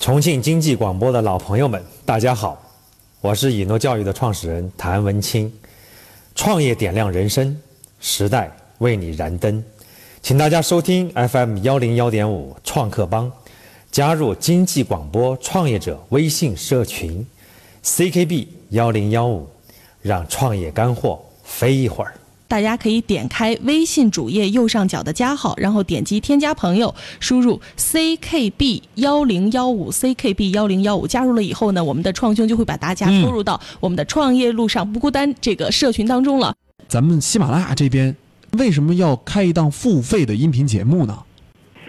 重庆经济广播的老朋友们，大家好，我是以诺教育的创始人谭文清。创业点亮人生，时代为你燃灯，请大家收听 FM 幺零幺点五创客帮，加入经济广播创业者微信社群 CKB 幺零幺五，让创业干货飞一会儿。大家可以点开微信主页右上角的加号，然后点击添加朋友，输入 ckb 幺零幺五 ckb 幺零幺五，加入了以后呢，我们的创兄就会把大家拖入到我们的创业路上不孤单这个社群当中了。咱们喜马拉雅这边为什么要开一档付费的音频节目呢？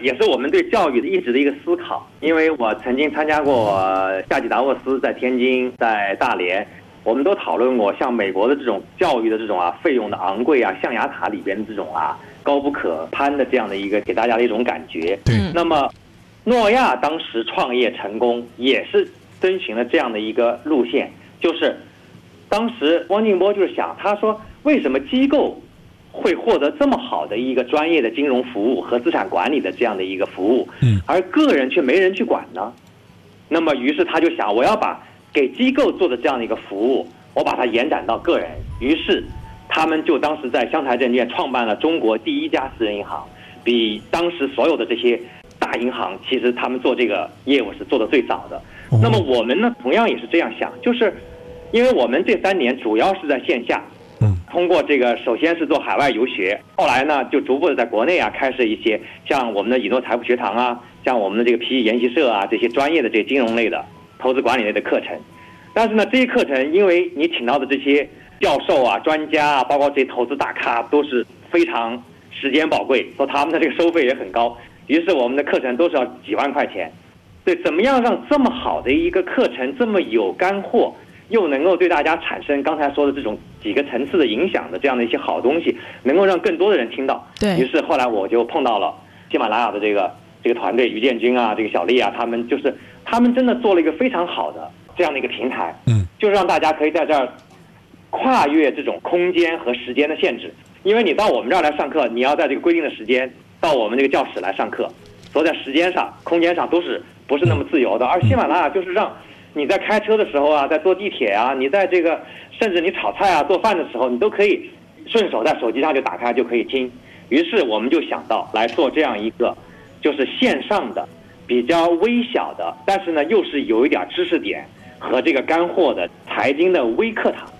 也是我们对教育的一直的一个思考，因为我曾经参加过夏季达沃斯，在天津，在大连。我们都讨论过，像美国的这种教育的这种啊，费用的昂贵啊，象牙塔里边的这种啊，高不可攀的这样的一个给大家的一种感觉。对。那么，诺亚当时创业成功，也是遵循了这样的一个路线，就是当时汪静波就是想，他说为什么机构会获得这么好的一个专业的金融服务和资产管理的这样的一个服务，嗯，而个人却没人去管呢？那么，于是他就想，我要把。给机构做的这样的一个服务，我把它延展到个人，于是他们就当时在湘财证券创办了中国第一家私人银行，比当时所有的这些大银行，其实他们做这个业务是做的最早的。那么我们呢，同样也是这样想，就是因为我们这三年主要是在线下，嗯，通过这个首先是做海外游学，后来呢就逐步的在国内啊开设一些像我们的以诺财富学堂啊，像我们的这个 PE 研习社啊这些专业的这金融类的。投资管理类的课程，但是呢，这些课程因为你请到的这些教授啊、专家啊，包括这些投资大咖，都是非常时间宝贵，说他们的这个收费也很高，于是我们的课程都是要几万块钱。对，怎么样让这么好的一个课程，这么有干货，又能够对大家产生刚才说的这种几个层次的影响的这样的一些好东西，能够让更多的人听到？对于是后来我就碰到了喜马拉雅的这个这个团队，于建军啊，这个小丽啊，他们就是。他们真的做了一个非常好的这样的一个平台，嗯，就是让大家可以在这儿跨越这种空间和时间的限制。因为你到我们这儿来上课，你要在这个规定的时间到我们这个教室来上课，所以在时间上、空间上都是不是那么自由的。而喜马拉雅就是让你在开车的时候啊，在坐地铁啊，你在这个甚至你炒菜啊、做饭的时候，你都可以顺手在手机上就打开就可以听。于是我们就想到来做这样一个，就是线上的。比较微小的，但是呢，又是有一点知识点和这个干货的财经的微课堂。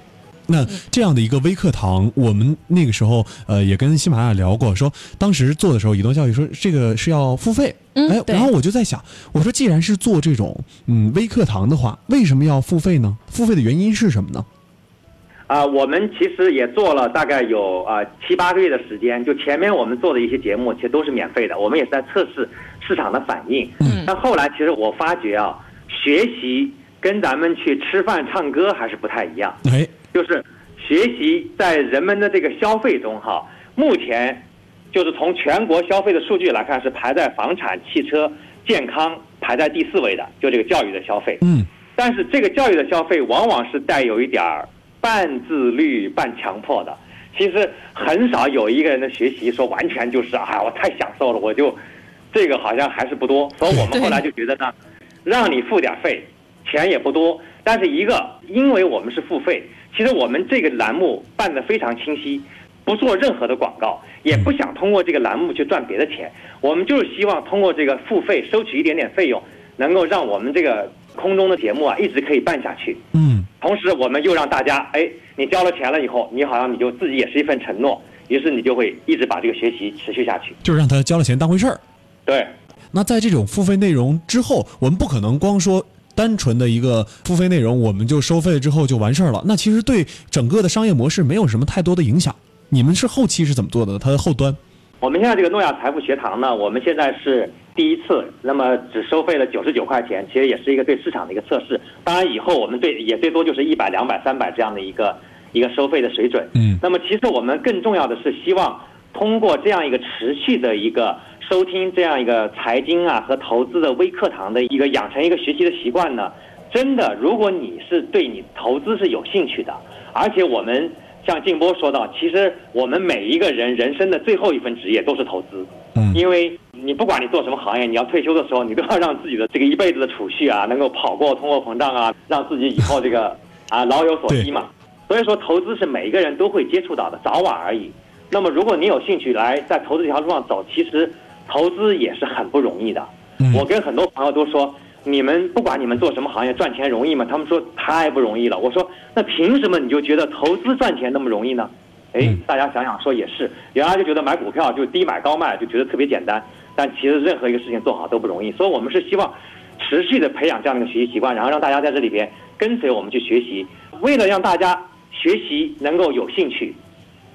那这样的一个微课堂，我们那个时候呃也跟喜马拉雅聊过，说当时做的时候，移动教育说这个是要付费。哎，然后我就在想，我说既然是做这种嗯微课堂的话，为什么要付费呢？付费的原因是什么呢？啊，我们其实也做了大概有啊七八个月的时间，就前面我们做的一些节目，其实都是免费的，我们也是在测试市场的反应。嗯。但后来其实我发觉啊，学习跟咱们去吃饭唱歌还是不太一样。哎。就是学习在人们的这个消费中哈，目前就是从全国消费的数据来看，是排在房产、汽车、健康排在第四位的，就这个教育的消费。嗯。但是这个教育的消费往往是带有一点儿。半自律半强迫的，其实很少有一个人的学习说完全就是啊，我太享受了，我就这个好像还是不多。所以我们后来就觉得呢，让你付点费，钱也不多，但是一个，因为我们是付费，其实我们这个栏目办得非常清晰，不做任何的广告，也不想通过这个栏目去赚别的钱，我们就是希望通过这个付费收取一点点费用，能够让我们这个空中的节目啊一直可以办下去。嗯。同时，我们又让大家，哎，你交了钱了以后，你好像你就自己也是一份承诺，于是你就会一直把这个学习持续下去，就是让他交了钱当回事儿。对。那在这种付费内容之后，我们不可能光说单纯的一个付费内容，我们就收费之后就完事儿了。那其实对整个的商业模式没有什么太多的影响。你们是后期是怎么做的？它的后端？我们现在这个诺亚财富学堂呢，我们现在是第一次，那么只收费了九十九块钱，其实也是一个对市场的一个测试。当然，以后我们对也最多就是一百、两百、三百这样的一个一个收费的水准。嗯。那么，其实我们更重要的是希望通过这样一个持续的一个收听这样一个财经啊和投资的微课堂的一个养成一个学习的习惯呢，真的，如果你是对你投资是有兴趣的，而且我们。像静波说到，其实我们每一个人人生的最后一份职业都是投资。嗯。嗯因为你不管你做什么行业，你要退休的时候，你都要让自己的这个一辈子的储蓄啊，能够跑过通货膨胀啊，让自己以后这个啊老有所依嘛。所以说，投资是每一个人都会接触到的，早晚而已。那么，如果你有兴趣来在投资这条路上走，其实投资也是很不容易的。嗯我跟很多朋友都说，你们不管你们做什么行业，赚钱容易吗？他们说太不容易了。我说那凭什么你就觉得投资赚钱那么容易呢？哎嗯，大家想想说也是，原来就觉得买股票就低买高卖就觉得特别简单，但其实任何一个事情做好都不容易。所以我们是希望持续的培养这样的一个学习习惯，然后让大家在这里边跟随我们去学习，为了让大家学习能够有兴趣，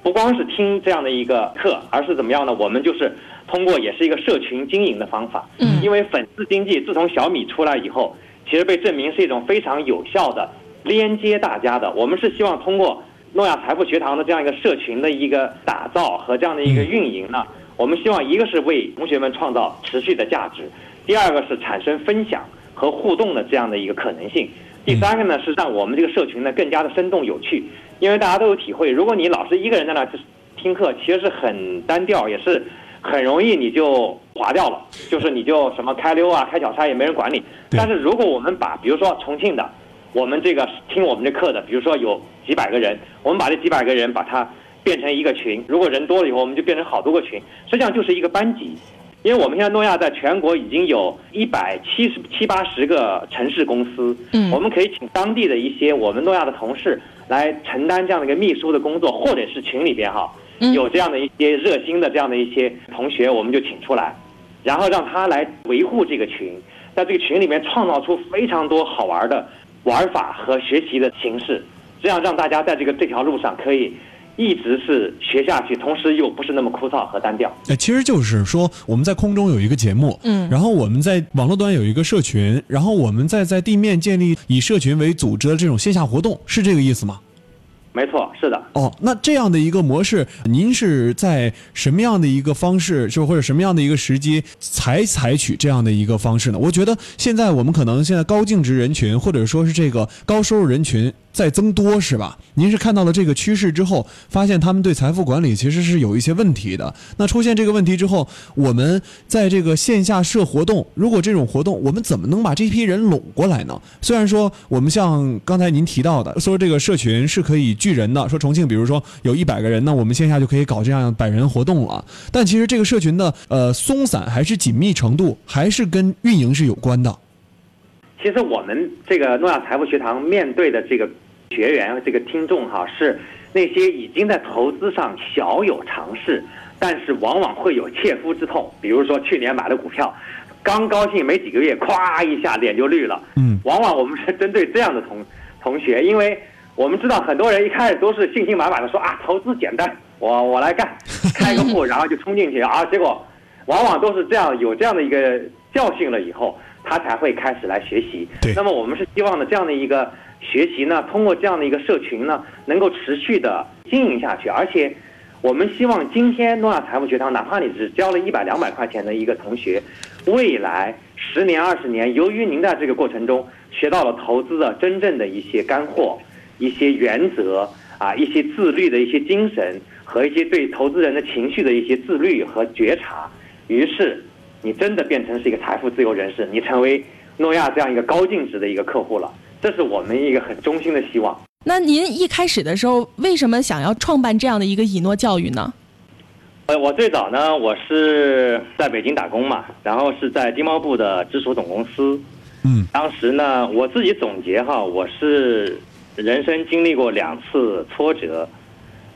不光是听这样的一个课，而是怎么样呢？我们就是通过也是一个社群经营的方法，嗯因为粉丝经济自从小米出来以后，其实被证明是一种非常有效的连接大家的。我们是希望通过诺亚财富学堂的这样一个社群的一个打造和这样的一个运营呢，我们希望一个是为同学们创造持续的价值，第二个是产生分享和互动的这样的一个可能性。第三个呢是让我们这个社群呢更加的生动有趣，因为大家都有体会，如果你老是一个人在那儿听课，其实是很单调，也是很容易你就划掉了，就是你就什么开溜啊、开小差也没人管你。但是如果我们把比如说重庆的，我们这个听我们这课的，比如说有几百个人，我们把这几百个人把它变成一个群，如果人多了以后，我们就变成好多个群，实际上就是一个班级。因为我们现在诺亚在全国已经有一百七十七八十个城市公司，嗯我们可以请当地的一些我们诺亚的同事来承担这样的一个秘书的工作，或者是群里边哈嗯有这样的一些热心的这样的一些同学，我们就请出来，然后让他来维护这个群，在这个群里面创造出非常多好玩的玩法和学习的形式，这样让大家在这个这条路上可以一直是学下去，同时又不是那么枯燥和单调。哎，其实就是说我们在空中有一个节目，嗯然后我们在网络端有一个社群，然后我们再在地面建立以社群为组织的这种线下活动，是这个意思吗？没错，是的。哦，那这样的一个模式，您是在什么样的一个方式，就或者什么样的一个时机才采取这样的一个方式呢？我觉得现在我们可能现在高净值人群，或者说是这个高收入人群在增多，是吧？您是看到了这个趋势之后，发现他们对财富管理其实是有一些问题的。那出现这个问题之后，我们在这个线下设活动，如果这种活动，我们怎么能把这批人拢过来呢？虽然说我们像刚才您提到的，说这个社群是可以聚人的，说重庆比如说有一百个人，那我们线下就可以搞这样百人活动了。但其实这个社群的呃松散还是紧密程度，还是跟运营是有关的。其实我们这个诺亚财富学堂面对的这个学员、这个听众哈，是那些已经在投资上小有尝试，但是往往会有切肤之痛。比如说去年买了股票，刚高兴没几个月，咵一下脸就绿了。嗯往往我们是针对这样的同 同学，因为我们知道很多人一开始都是信心满满的说啊，投资简单，我我来干，开个户，然后就冲进去啊，结果往往都是这样，有这样的一个教训了以后，他才会开始来学习。对那么我们是希望呢，这样的一个学习呢，通过这样的一个社群呢，能够持续的经营下去，而且。我们希望今天诺亚财富学堂，哪怕你只交了一百两百块钱的一个同学，未来十年二十年，由于您在这个过程中学到了投资的真正的一些干货、一些原则啊，一些自律的一些精神和一些对投资人的情绪的一些自律和觉察，于是你真的变成是一个财富自由人士，你成为诺亚这样一个高净值的一个客户了，这是我们一个很衷心的希望。那您一开始的时候，为什么想要创办这样的一个以诺教育呢？呃，我最早呢，我是在北京打工嘛，然后是在经贸部的直属总公司。嗯当时呢，我自己总结哈，我是人生经历过两次挫折，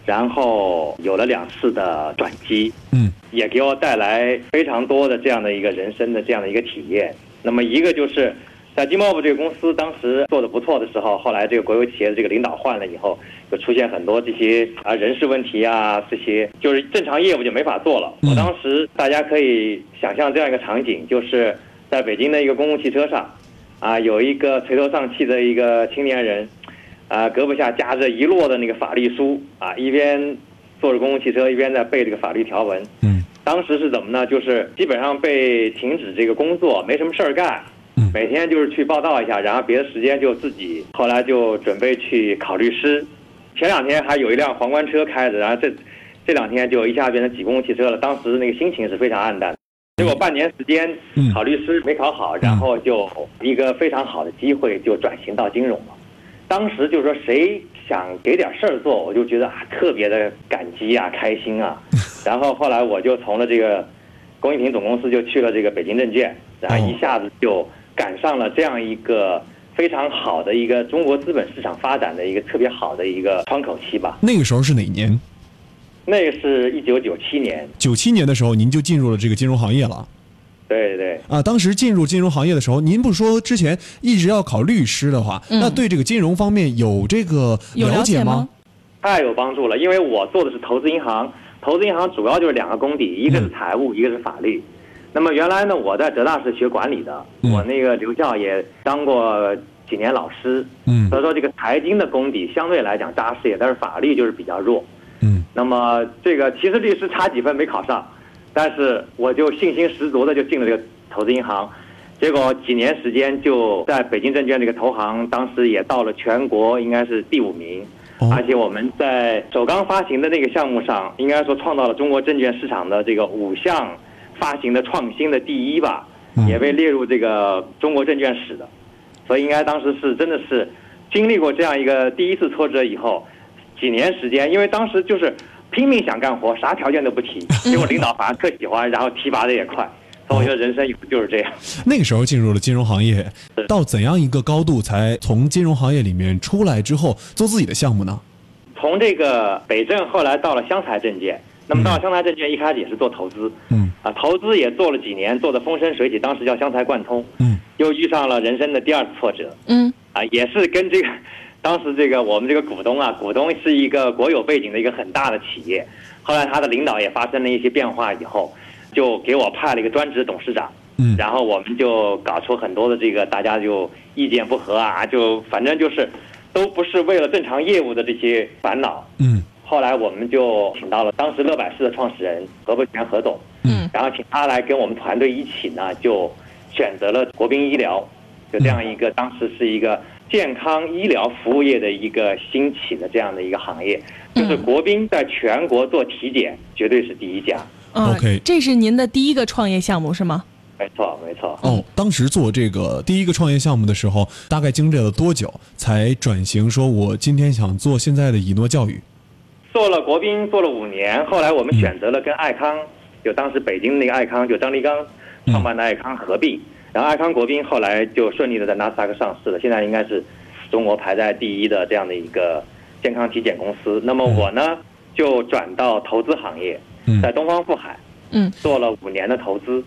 然后有了两次的转机，嗯也给我带来非常多的这样的一个人生的这样的一个体验。那么一个就是在经贸部这个公司当时做的不错的时候，后来这个国有企业的这个领导换了以后，就出现很多这些啊人事问题啊，这些就是正常业务就没法做了。嗯我当时大家可以想象这样一个场景，就是在北京的一个公共汽车上，啊有一个垂头丧气的一个青年人，啊胳膊下夹着一摞的那个法律书啊，一边坐着公共汽车一边在背这个法律条文。嗯当时是怎么呢？就是基本上被停止这个工作，没什么事儿干，嗯每天就是去报道一下，然后别的时间就自己。后来就准备去考律师，前两天还有一辆皇冠车开着，然后这这两天就一下变成挤公共汽车了。当时那个心情是非常暗淡。结果半年时间嗯考律师没考好，然后就一个非常好的机会就转型到金融了。当时就说谁想给点事儿做，我就觉得啊特别的感激啊，开心啊。然后后来我就从了这个工艺品总公司就去了这个北京证券，然后一下子就赶上了这样一个非常好的一个中国资本市场发展的一个特别好的一个窗口期吧。那个时候是哪年？那个是一九九七年，九七年的时候，您就进入了这个金融行业了对对。啊。当时进入金融行业的时候，您不说之前一直要考律师的话，嗯那对这个金融方面有这个了解解吗？太有帮助了，因为我做的是投资银行，投资银行主要就是两个功底，一个是财务，一个是法律。那么原来呢，我在浙大是学管理的，嗯。我那个留校也当过几年老师，嗯。所以说这个财经的功底相对来讲扎实一点，但是法律就是比较弱。嗯。那么这个其实律师差几分没考上，但是我就信心十足的就进了这个投资银行，结果几年时间就在北京证券这个投行，当时也到了全国应该是第五名。哦。而且我们在首钢发行的那个项目上，应该说创造了中国证券市场的这个五项发行的创新的第一吧，嗯也被列入这个中国证券史的。所以应该当时是真的是经历过这样一个第一次挫折以后，几年时间，因为当时就是拼命想干活，啥条件都不提，结果领导反而特喜欢，然后提拔的也快。所以我觉得人生就是这样。那个时候进入了金融行业，到怎样一个高度才从金融行业里面出来之后做自己的项目呢？从这个北证后来到了湘财证券，那么到湘财证券一开始也是做投资，嗯。啊，投资也做了几年，做的风生水起，当时叫湘财贯通，嗯。又遇上了人生的第二次挫折，嗯。啊，也是跟这个 当时这个我们这个股东啊，股东是一个国有背景的一个很大的企业，后来他的领导也发生了一些变化以后，就给我派了一个专职董事长，嗯。然后我们就搞出很多的这个大家就意见不合啊，就反正就是都不是为了正常业务的这些烦恼。嗯后来我们就请到了当时乐百氏的创始人何伯权何总，嗯然后请他来跟我们团队一起呢，就选择了国宾医疗，就这样一个当时是一个健康医疗服务业的一个兴起的这样的一个行业，就是嗯国宾在全国做体检绝对是第一家，嗯 OK 这是您的第一个创业项目是吗？没错没错。哦，当时做这个第一个创业项目的时候，大概经历了多久才转型？说我今天想做现在的以诺教育。做了国宾做了五年，后来我们选择了跟爱康，就当时北京那个爱康，就张立刚创办的爱康合并，然后爱康国宾后来就顺利的在纳斯达克上市了，现在应该是中国排在第一的这样的一个健康体检公司。那么我呢就转到投资行业，嗯。在东方富海嗯。做了五年的投资，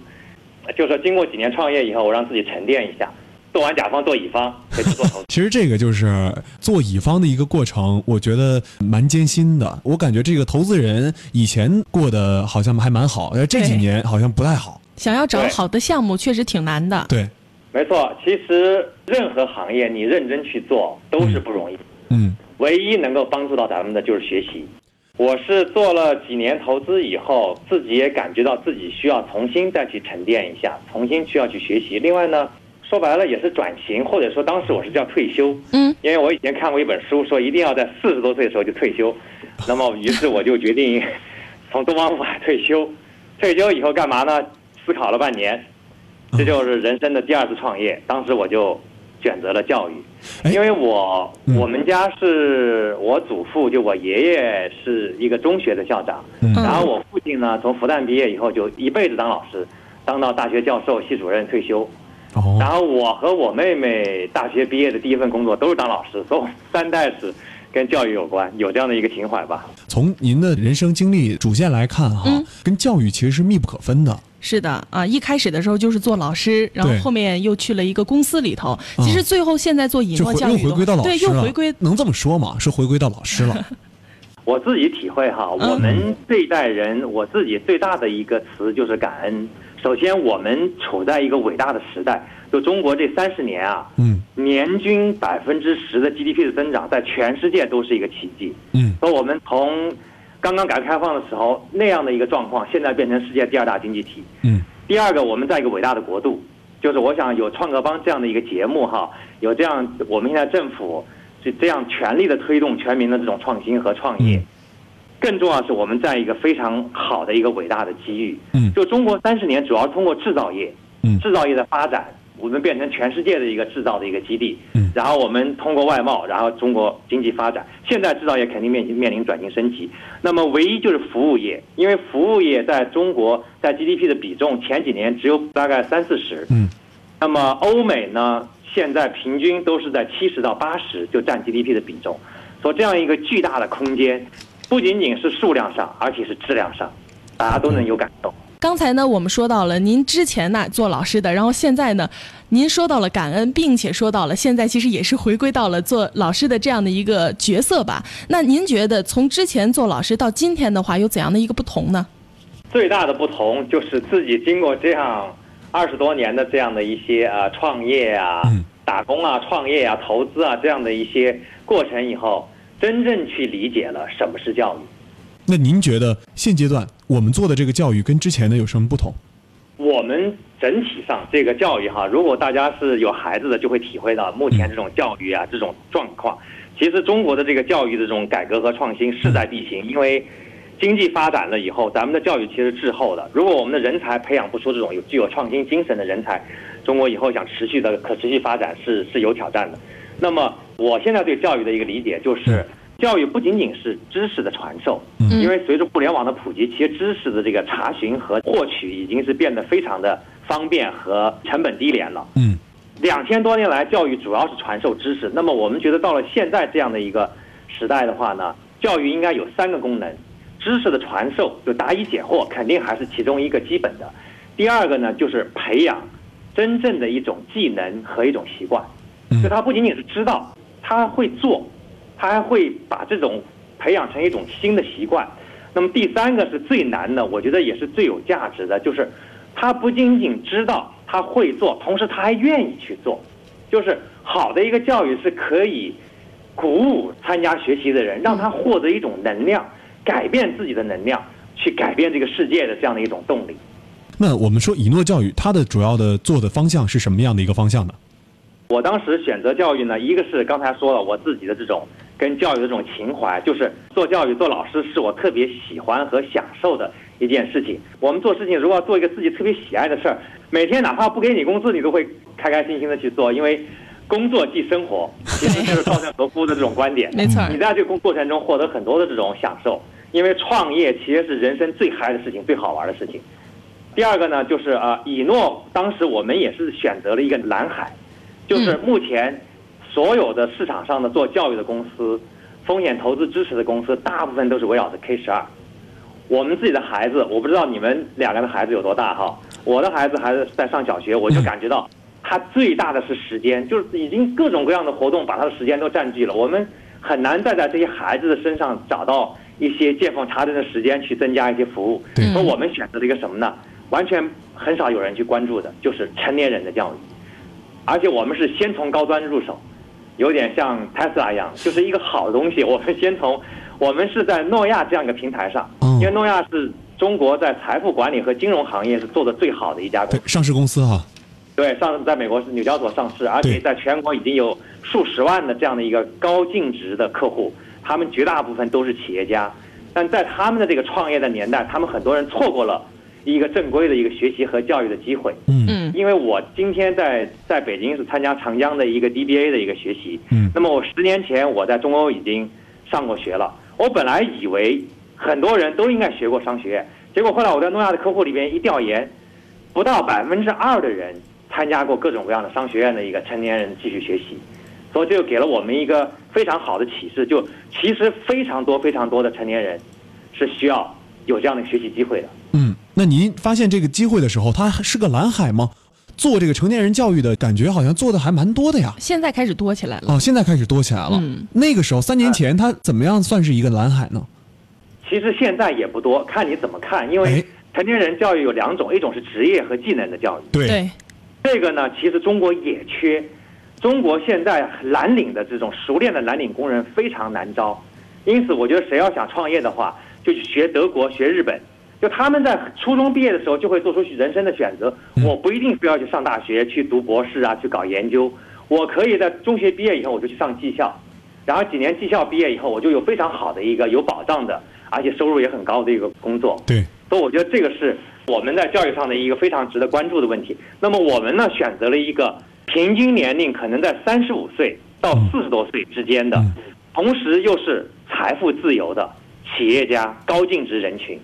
就说经过几年创业以后，我让自己沉淀一下，做完甲方做乙方，可以去做投资。其实这个就是做乙方的一个过程，我觉得蛮艰辛的。我感觉这个投资人以前过得好像还蛮好，呃，这几年好像不太好。想要找好的项目确实挺难的。对，没错，其实任何行业你认真去做都是不容易。嗯唯一能够帮助到咱们的就是学习。我是做了几年投资以后，自己也感觉到自己需要重新再去沉淀一下，重新需要去学习。另外呢，说白了也是转型，或者说当时我是叫退休，嗯因为我以前看过一本书，说一定要在四十多岁的时候就退休。那么于是我就决定 从东方富海退休。退休以后干嘛呢？思考了半年，这就是人生的第二次创业。当时我就选择了教育。哎因为我嗯我们家是我祖父，就我爷爷是一个中学的校长，嗯然后我父亲呢从复旦毕业以后就一辈子当老师，当到大学教授、系主任退休。然哦，后我和我妹妹大学毕业的第一份工作都是当老师，所以三代是跟教育有关，有这样的一个情怀吧。从您的人生经历主线来看哈，嗯跟教育其实是密不可分的。是的啊，一开始的时候就是做老师，然后后面又去了一个公司里头。其实最后现在做以就回又诺教育又回归到老，师了，又回归能这么说吗？是回归到老师了。我自己体会哈，嗯我们这一代人，我自己最大的一个词就是感恩。首先，我们处在一个伟大的时代，就中国这三十年啊，嗯年均百分之十的 GDP 的增长，在全世界都是一个奇迹。嗯所以我们从刚刚改革开放的时候那样的一个状况，现在变成世界第二大经济体。嗯第二个，我们在一个伟大的国度，就是我想有创客帮这样的一个节目哈，有这样我们现在政府是这样全力的推动全民的这种创新和创业。嗯更重要的是我们在一个非常好的一个伟大的机遇。嗯就中国三十年主要通过制造业，嗯制造业的发展，我们变成全世界的一个制造的一个基地。嗯然后我们通过外贸，然后中国经济发展。现在制造业肯定面面临转型升级。那么唯一就是服务业，因为服务业在中国在 GDP 的比重前几年只有大概三四十。嗯那么欧美呢，现在平均都是在七十到八十就占 GDP 的比重，所以这样一个巨大的空间，不仅仅是数量上，而且是质量上，大家都能有感动。刚才呢，我们说到了您之前呢做老师的，然后现在呢，您说到了感恩，并且说到了现在其实也是回归到了做老师的这样的一个角色吧。那您觉得从之前做老师到今天的话，有怎样的一个不同呢？最大的不同就是自己经过这样二十多年的这样的一些呃创业啊、嗯打工啊、创业啊、投资啊这样的一些过程以后，真正去理解了什么是教育。那您觉得现阶段我们做的这个教育跟之前的有什么不同？我们整体上这个教育哈，如果大家是有孩子的，就会体会到目前这种教育啊这种状况。其实中国的这个教育的这种改革和创新势在必行，因为经济发展了以后，咱们的教育其实滞后的。如果我们的人才培养不出这种有具有创新精神的人才，中国以后想持续的可持续发展是是有挑战的。那么我现在对教育的一个理解就是，教育不仅仅是知识的传授，嗯因为随着互联网的普及，其实知识的这个查询和获取已经是变得非常的方便和成本低廉了。嗯两千多年来，教育主要是传授知识。那么我们觉得到了现在这样的一个时代的话呢，教育应该有三个功能：知识的传授，就答疑解惑，肯定还是其中一个基本的；第二个呢，就是培养真正的一种技能和一种习惯。嗯就他不仅仅是知道，他会做，他还会把这种培养成一种新的习惯。那么第三个是最难的，我觉得也是最有价值的，就是他不仅仅知道，他会做，同时他还愿意去做。就是好的一个教育是可以鼓舞参加学习的人，让他获得一种能量，改变自己的能量，去改变这个世界的这样的一种动力。那我们说以诺教育，它的主要的做的方向是什么样的一个方向呢？我当时选择教育呢，一个是刚才说了我自己的这种跟教育的这种情怀，就是做教育做老师是我特别喜欢和享受的一件事情。我们做事情如果要做一个自己特别喜爱的事儿，每天哪怕不给你工资，你都会开开心心的去做，因为工作即生活，其实就是稻盛和夫的这种观点。没错你在这个过程中获得很多的这种享受，因为创业其实是人生最嗨的事情，最好玩的事情。第二个呢，就是啊，以诺当时我们也是选择了一个蓝海，就是目前所有的市场上的做教育的公司、风险投资支持的公司，大部分都是围绕着 K 十二。我们自己的孩子，我不知道你们两个的孩子有多大哈，我的孩子还是在上小学，我就 感觉到他最大的是时间，就是已经各种各样的活动把他的时间都占据了，我们很难再在这些孩子的身上找到一些见缝插针的时间去增加一些服务。对所以我们选择了一个什么呢？完全很少有人去关注的，就是成年人的教育，而且我们是先从高端入手，有点像 Tesla 一样，就是一个好的东西。我们先从，我们是在诺亚这样一个平台上，哦因为诺亚是中国在财富管理和金融行业是做的最好的一家公司，。对上市公司哈，对，上次在美国是纽交所上市，而且在全国已经有数十万的这样的一个高净值的客户，他们绝大部分都是企业家，但在他们的这个创业的年代，他们很多人错过了一个正规的一个学习和教育的机会。嗯。嗯。因为我今天在在北京是参加长江的一个 DBA 的一个学习，嗯。那么我十年前我在中欧已经上过学了，我本来以为很多人都应该学过商学院，结果后来我在诺亚的客户里边一调研，不到百分之二的人参加过各种各样的商学院的一个成年人继续学习，所以这就给了我们一个非常好的启示，就其实非常多非常多的成年人是需要有这样的学习机会的。嗯，那您发现这个机会的时候，它是个蓝海吗？做这个成年人教育的感觉好像做的还蛮多的呀。现在开始多起来了。哦，现在开始多起来了。嗯那个时候三年前，它怎么样算是一个蓝海呢？其实现在也不多，看你怎么看。因为哎成年人教育有两种，一种是职业和技能的教育，对对，这个呢，其实中国也缺。中国现在蓝领的这种熟练的蓝领工人非常难招，因此我觉得谁要想创业的话，就去学德国、学日本。就他们在初中毕业的时候就会做出人生的选择，嗯我不一定非要去上大学去读博士啊，去搞研究，我可以在中学毕业以后我就去上技校，然后几年技校毕业以后，我就有非常好的一个有保障的，而且收入也很高的一个工作。对，所以我觉得这个是我们在教育上的一个非常值得关注的问题。那么我们呢，选择了一个平均年龄可能在三十五岁到四十多岁之间的，嗯同时又是财富自由的企业家、高净值人群。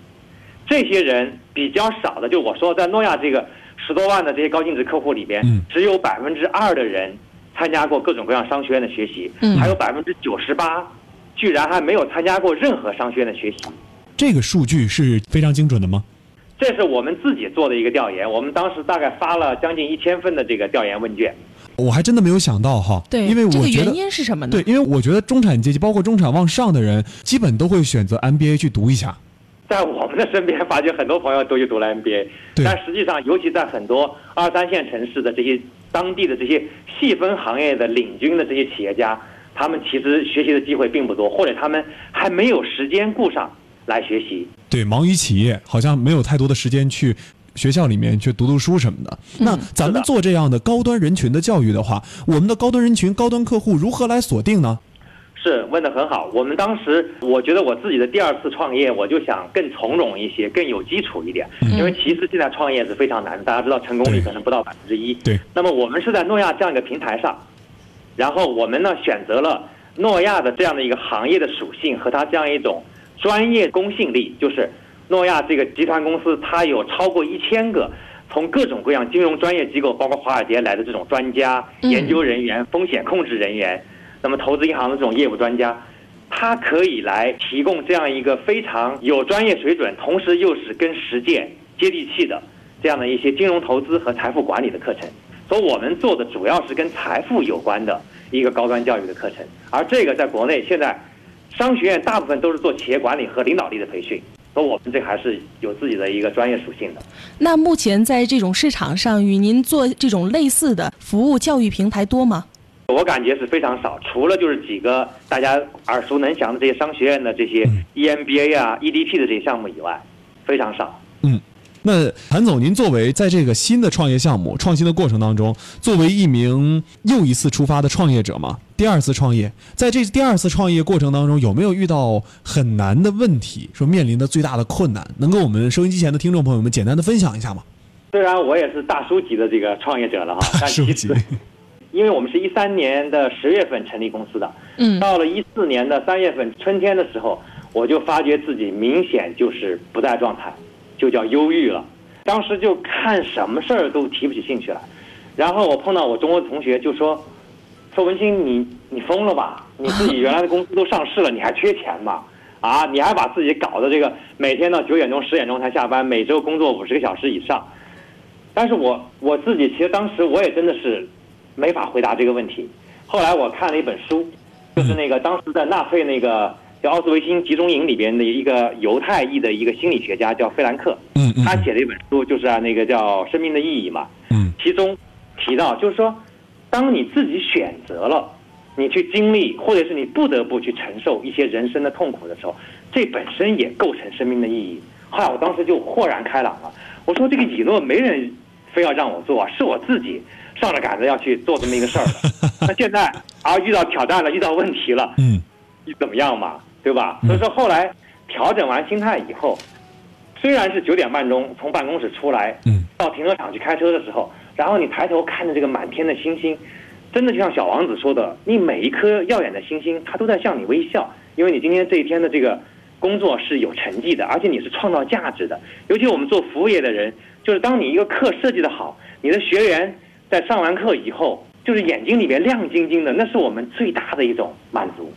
这些人比较少的，就我说在诺亚这个十多万的这些高净值客户里边，嗯只有百分之二的人参加过各种各样商学院的学习，嗯还有百分之九十八居然还没有参加过任何商学院的学习。这个数据是非常精准的吗？这是我们自己做的一个调研，我们当时大概发了将近一千份的这个调研问卷。我还真的没有想到哈，对，因为我这个觉得原因是什么呢？对，因为我觉得中产阶级，包括中产往上的人，基本都会选择 MBA 去读一下。在我们的身边，发觉很多朋友都去读了 MBA，但实际上，尤其在很多二三线城市的这些当地的这些细分行业的领军的这些企业家，他们其实学习的机会并不多，或者他们还没有时间顾上来学习。对，忙于企业，好像没有太多的时间去学校里面去读读书什么的。那咱们做这样的高端人群的教育的话，我们的高端人群、高端客户如何来锁定呢？是问得很好。我们当时，我觉得我自己的第二次创业，我就想更从容一些，更有基础一点。因为其实现在创业是非常难的，大家知道成功率可能不到百分之一。对。那么我们是在诺亚这样一个平台上，然后我们呢选择了诺亚的这样的一个行业的属性和它这样一种专业公信力，就是诺亚这个集团公司，它有超过一千个。从各种各样金融专业机构，包括华尔街来的这种专家、嗯研究人员、风险控制人员，那么投资银行的这种业务专家，他可以来提供这样一个非常有专业水准，同时又是跟实践接地气的这样的一些金融投资和财富管理的课程。所以我们做的主要是跟财富有关的一个高端教育的课程，而这个在国内现在商学院大部分都是做企业管理和领导力的培训，所以我们这还是有自己的一个专业属性的。那目前在这种市场上，与您做这种类似的服务教育平台多吗？我感觉是非常少，除了就是几个大家耳熟能详的这些商学院的这些 EMBA 啊、EDP 的这些项目以外，非常少。嗯，那谭总，您作为在这个新的创业项目创新的过程当中，作为一名又一次出发的创业者嘛，第二次创业，在这第二次创业过程当中，有没有遇到很难的问题？说面临的最大的困难，能跟我们收音机前的听众朋友们简单的分享一下吗？虽然我也是大叔级的这个创业者了哈，但书籍其实，因为我们是一三年的十月份成立公司的，嗯到了一四年的三月份春天的时候，我就发觉自己明显就是不在状态，就叫忧郁了。当时就看什么事儿都提不起兴趣来，然后我碰到我中国的同学就说：“说文清，你你疯了吧？你自己原来的公司都上市了，你还缺钱吗？啊，你还把自己搞得这个每天到九点钟十点钟才下班，每周工作五十个小时以上。”但是我我自己其实当时我也真的是没法回答这个问题。后来我看了一本书，就是那个当时在纳粹那个叫奥斯维辛集中营里边的一个犹太裔的一个心理学家叫费兰克，嗯嗯他写了一本书，就是啊那个叫《生命的意义》嘛。嗯其中提到就是说，当你自己选择了你去经历，或者是你不得不去承受一些人生的痛苦的时候，这本身也构成生命的意义。后来我当时就豁然开朗了，我说这个理论没人非要让我做啊，是我自己上了杆子要去做这么一个事儿的。那现在啊遇到挑战了，遇到问题了，嗯你怎么样嘛，对吧？所以说后来调整完心态以后，虽然是九点半钟从办公室出来，嗯，到停车场去开车的时候，然后你抬头看着这个满天的星星，真的就像小王子说的，你每一颗耀眼的星星，它都在向你微笑，因为你今天这一天的这个工作是有成绩的，而且你是创造价值的。尤其我们做服务业的人，就是当你一个课设计的好，你的学员在上完课以后，就是眼睛里面亮晶晶的，那是我们最大的一种满足。